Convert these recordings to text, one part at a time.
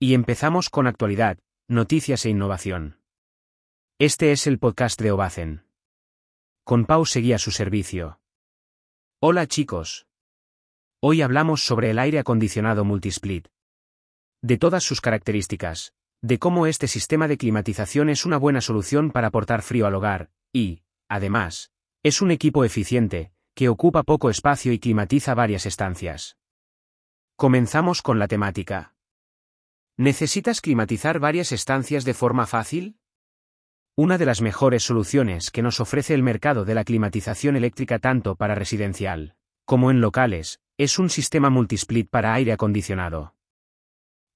Y empezamos con actualidad, noticias e innovación. Este es el podcast de Obacen. Con Pau seguía su servicio. Hola chicos. Hoy hablamos sobre el aire acondicionado multisplit. De todas sus características, de cómo este sistema de climatización es una buena solución para aportar frío al hogar, y, además, es un equipo eficiente, que ocupa poco espacio y climatiza varias estancias. Comenzamos con la temática. ¿Necesitas climatizar varias estancias de forma fácil? Una de las mejores soluciones que nos ofrece el mercado de la climatización eléctrica tanto para residencial como en locales, es un sistema multisplit para aire acondicionado.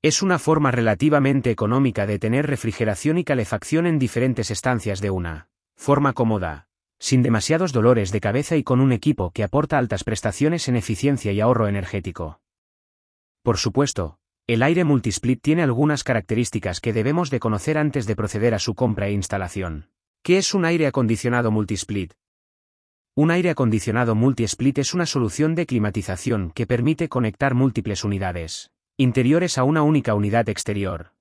Es una forma relativamente económica de tener refrigeración y calefacción en diferentes estancias de una forma cómoda, sin demasiados dolores de cabeza y con un equipo que aporta altas prestaciones en eficiencia y ahorro energético. Por supuesto, el aire multisplit tiene algunas características que debemos de conocer antes de proceder a su compra e instalación. ¿Qué es un aire acondicionado multisplit? Un aire acondicionado multi-split es una solución de climatización que permite conectar múltiples unidades interiores a una única unidad exterior.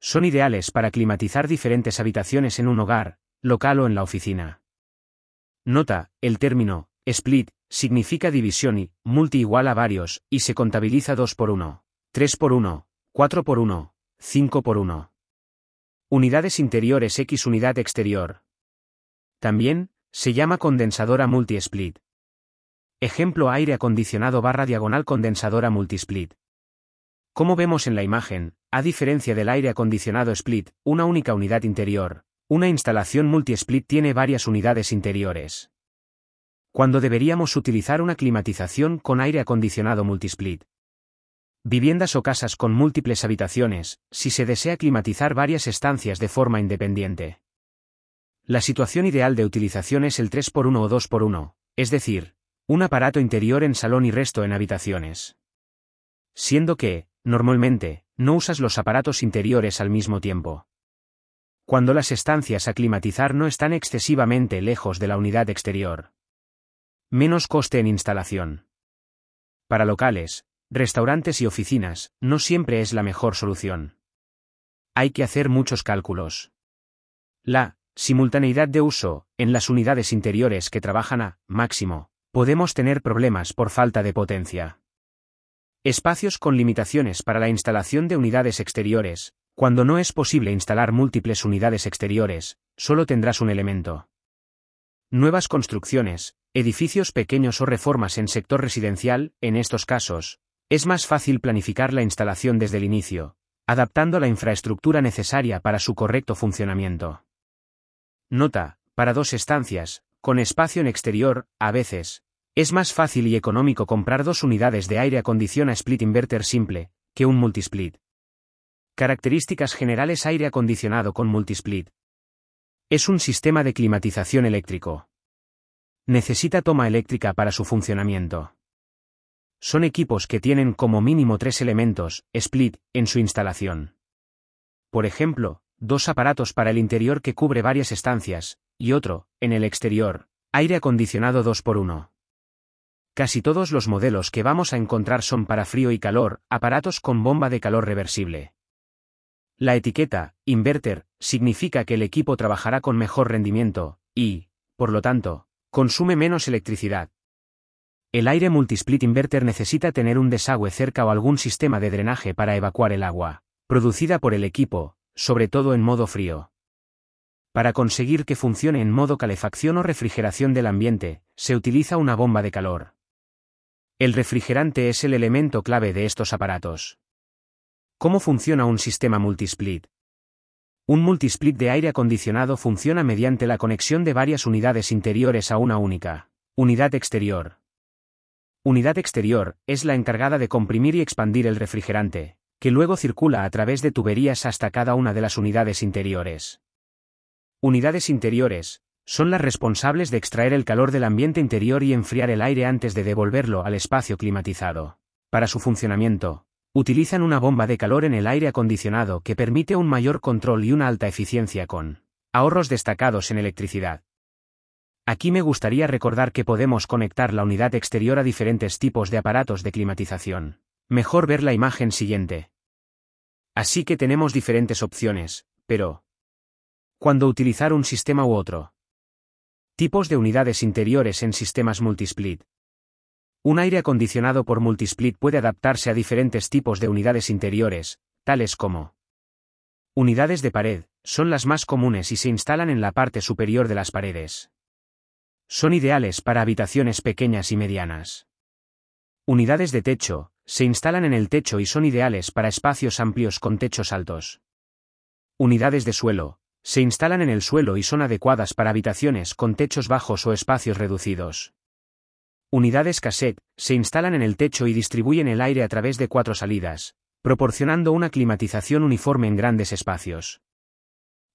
Son ideales para climatizar diferentes habitaciones en un hogar, local o en la oficina. Nota, el término split significa división y multi igual a varios, y se contabiliza 2 por 1. 3 por 1, 4 por 1, 5 por 1. Unidades interiores X unidad exterior. También, se llama condensadora multi-split. Ejemplo aire acondicionado barra diagonal condensadora multi-split. Como vemos en la imagen, a diferencia del aire acondicionado split, una única unidad interior, una instalación multi-split tiene varias unidades interiores. Cuando deberíamos utilizar una climatización con aire acondicionado multi-split. Viviendas o casas con múltiples habitaciones, si se desea climatizar varias estancias de forma independiente. La situación ideal de utilización es el 3x1 o 2x1, es decir, un aparato interior en salón y resto en habitaciones. Siendo que, normalmente, no usas los aparatos interiores al mismo tiempo. Cuando las estancias a climatizar no están excesivamente lejos de la unidad exterior. Menos coste en instalación. Para locales, restaurantes y oficinas, no siempre es la mejor solución. Hay que hacer muchos cálculos. La simultaneidad de uso, en las unidades interiores que trabajan a máximo, podemos tener problemas por falta de potencia. Espacios con limitaciones para la instalación de unidades exteriores. Cuando no es posible instalar múltiples unidades exteriores, solo tendrás un elemento. Nuevas construcciones, edificios pequeños o reformas en sector residencial, en estos casos, es más fácil planificar la instalación desde el inicio, adaptando la infraestructura necesaria para su correcto funcionamiento. Nota, para dos estancias, con espacio en exterior, a veces, es más fácil y económico comprar dos unidades de aire acondicionado split inverter simple, que un multisplit. Características generales aire acondicionado con multisplit. Es un sistema de climatización eléctrico. Necesita toma eléctrica para su funcionamiento. Son equipos que tienen como mínimo tres elementos, split, en su instalación. Por ejemplo, dos aparatos para el interior que cubre varias estancias, y otro, en el exterior, aire acondicionado 2x1. Casi todos los modelos que vamos a encontrar son para frío y calor, aparatos con bomba de calor reversible. La etiqueta, inverter, significa que el equipo trabajará con mejor rendimiento, y, por lo tanto, consume menos electricidad. El aire multisplit inverter necesita tener un desagüe cerca o algún sistema de drenaje para evacuar el agua, producida por el equipo, sobre todo en modo frío. Para conseguir que funcione en modo calefacción o refrigeración del ambiente, se utiliza una bomba de calor. El refrigerante es el elemento clave de estos aparatos. ¿Cómo funciona un sistema multisplit? Un multisplit de aire acondicionado funciona mediante la conexión de varias unidades interiores a una única unidad exterior. Unidad exterior, es la encargada de comprimir y expandir el refrigerante, que luego circula a través de tuberías hasta cada una de las unidades interiores. Unidades interiores, son las responsables de extraer el calor del ambiente interior y enfriar el aire antes de devolverlo al espacio climatizado. Para su funcionamiento, utilizan una bomba de calor en el aire acondicionado que permite un mayor control y una alta eficiencia con ahorros destacados en electricidad. Aquí me gustaría recordar que podemos conectar la unidad exterior a diferentes tipos de aparatos de climatización. Mejor ver la imagen siguiente. Así que tenemos diferentes opciones, pero... ¿Cuándo utilizar un sistema u otro? Tipos de unidades interiores en sistemas multisplit. Un aire acondicionado por multisplit puede adaptarse a diferentes tipos de unidades interiores, tales como unidades de pared, son las más comunes y se instalan en la parte superior de las paredes. Son ideales para habitaciones pequeñas y medianas. Unidades de techo, se instalan en el techo y son ideales para espacios amplios con techos altos. Unidades de suelo, se instalan en el suelo y son adecuadas para habitaciones con techos bajos o espacios reducidos. Unidades cassette, se instalan en el techo y distribuyen el aire a través de cuatro salidas, proporcionando una climatización uniforme en grandes espacios.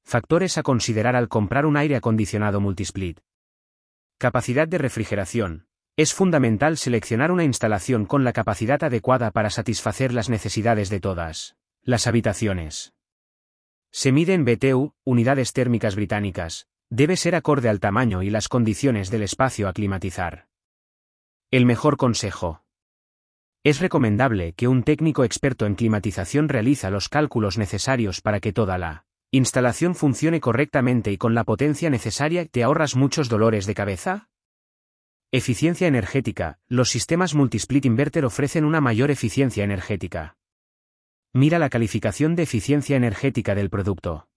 Factores a considerar al comprar un aire acondicionado multisplit. Capacidad de refrigeración, es fundamental seleccionar una instalación con la capacidad adecuada para satisfacer las necesidades de todas las habitaciones. Se mide en BTU, unidades térmicas británicas, debe ser acorde al tamaño y las condiciones del espacio a climatizar. El mejor consejo. Es recomendable que un técnico experto en climatización realiza los cálculos necesarios para que toda la instalación funcione correctamente y con la potencia necesaria te ahorras muchos dolores de cabeza, Eficiencia energética. Los sistemas multisplit inverter ofrecen una mayor eficiencia energética. Mira la calificación de eficiencia energética del producto.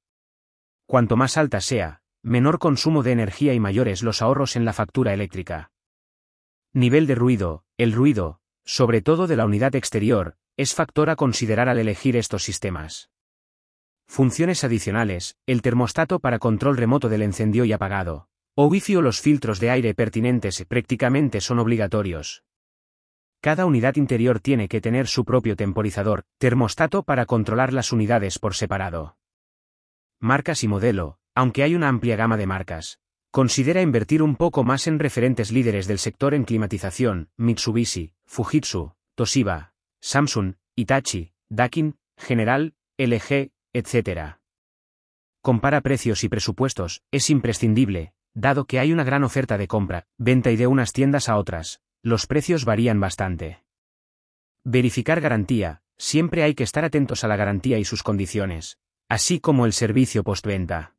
Cuanto más alta sea, menor consumo de energía y mayores los ahorros en la factura eléctrica. Nivel de ruido. El ruido, sobre todo de la unidad exterior, es factor a considerar al elegir estos sistemas. Funciones adicionales. El termostato para control remoto del encendido y apagado. O Wi-Fi o los filtros de aire pertinentes prácticamente son obligatorios. Cada unidad interior tiene que tener su propio temporizador, termostato para controlar las unidades por separado. Marcas y modelo, aunque hay una amplia gama de marcas. Considera invertir un poco más en referentes líderes del sector en climatización, Mitsubishi, Fujitsu, Toshiba, Samsung, Itachi, Dakin, General, LG, etc. Compara precios y presupuestos, es imprescindible, Dado que hay una gran oferta de compra, venta y de unas tiendas a otras, los precios varían bastante. Verificar garantía, siempre hay que estar atentos a la garantía y sus condiciones, así como el servicio postventa.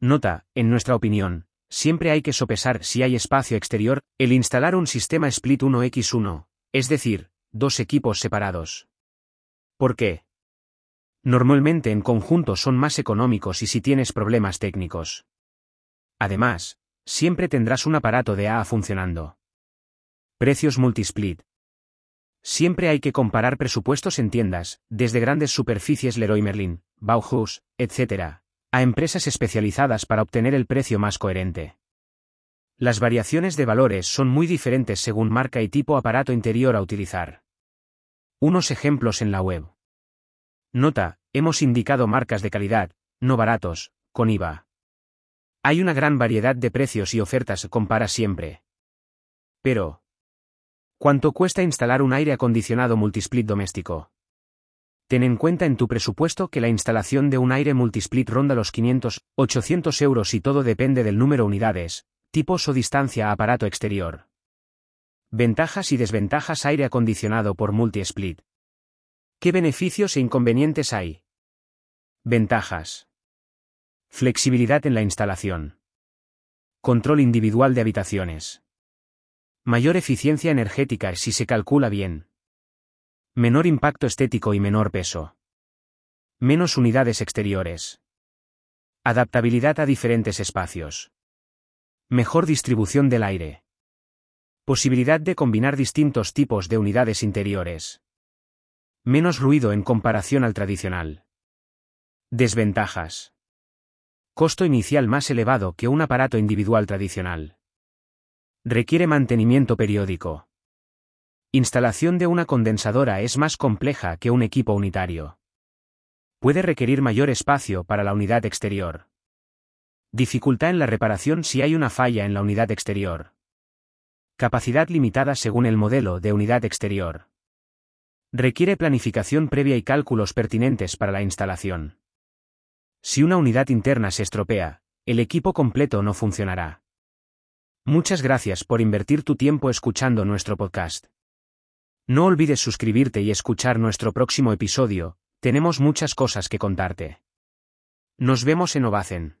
Nota, en nuestra opinión, siempre hay que sopesar si hay espacio exterior, el instalar un sistema split 1x1, es decir, dos equipos separados. ¿Por qué? Normalmente en conjunto son más económicos y si tienes problemas técnicos. Además, siempre tendrás un aparato de AA funcionando. Precios multisplit. Siempre hay que comparar presupuestos en tiendas, desde grandes superficies Leroy Merlin, Bauhaus, etc., a empresas especializadas para obtener el precio más coherente. Las variaciones de valores son muy diferentes según marca y tipo aparato interior a utilizar. Unos ejemplos en la web. Nota, hemos indicado marcas de calidad, no baratos, con IVA. Hay una gran variedad de precios y ofertas, compara siempre. Pero, ¿cuánto cuesta instalar un aire acondicionado multisplit doméstico? Ten en cuenta en tu presupuesto que la instalación de un aire multisplit ronda los 500, 800 euros y todo depende del número de unidades, tipos o distancia a aparato exterior. Ventajas y desventajas aire acondicionado por multisplit. ¿Qué beneficios e inconvenientes hay? Ventajas. Flexibilidad en la instalación. Control individual de habitaciones. Mayor eficiencia energética si se calcula bien. Menor impacto estético y menor peso. Menos unidades exteriores. Adaptabilidad a diferentes espacios. Mejor distribución del aire. Posibilidad de combinar distintos tipos de unidades interiores. Menos ruido en comparación al tradicional. Desventajas. Costo inicial más elevado que un aparato individual tradicional. Requiere mantenimiento periódico. Instalación de una condensadora es más compleja que un equipo unitario. Puede requerir mayor espacio para la unidad exterior. Dificultad en la reparación si hay una falla en la unidad exterior. Capacidad limitada según el modelo de unidad exterior. Requiere planificación previa y cálculos pertinentes para la instalación. Si una unidad interna se estropea, el equipo completo no funcionará. Muchas gracias por invertir tu tiempo escuchando nuestro podcast. No olvides suscribirte y escuchar nuestro próximo episodio, Tenemos muchas cosas que contarte. Nos vemos en Ovacen.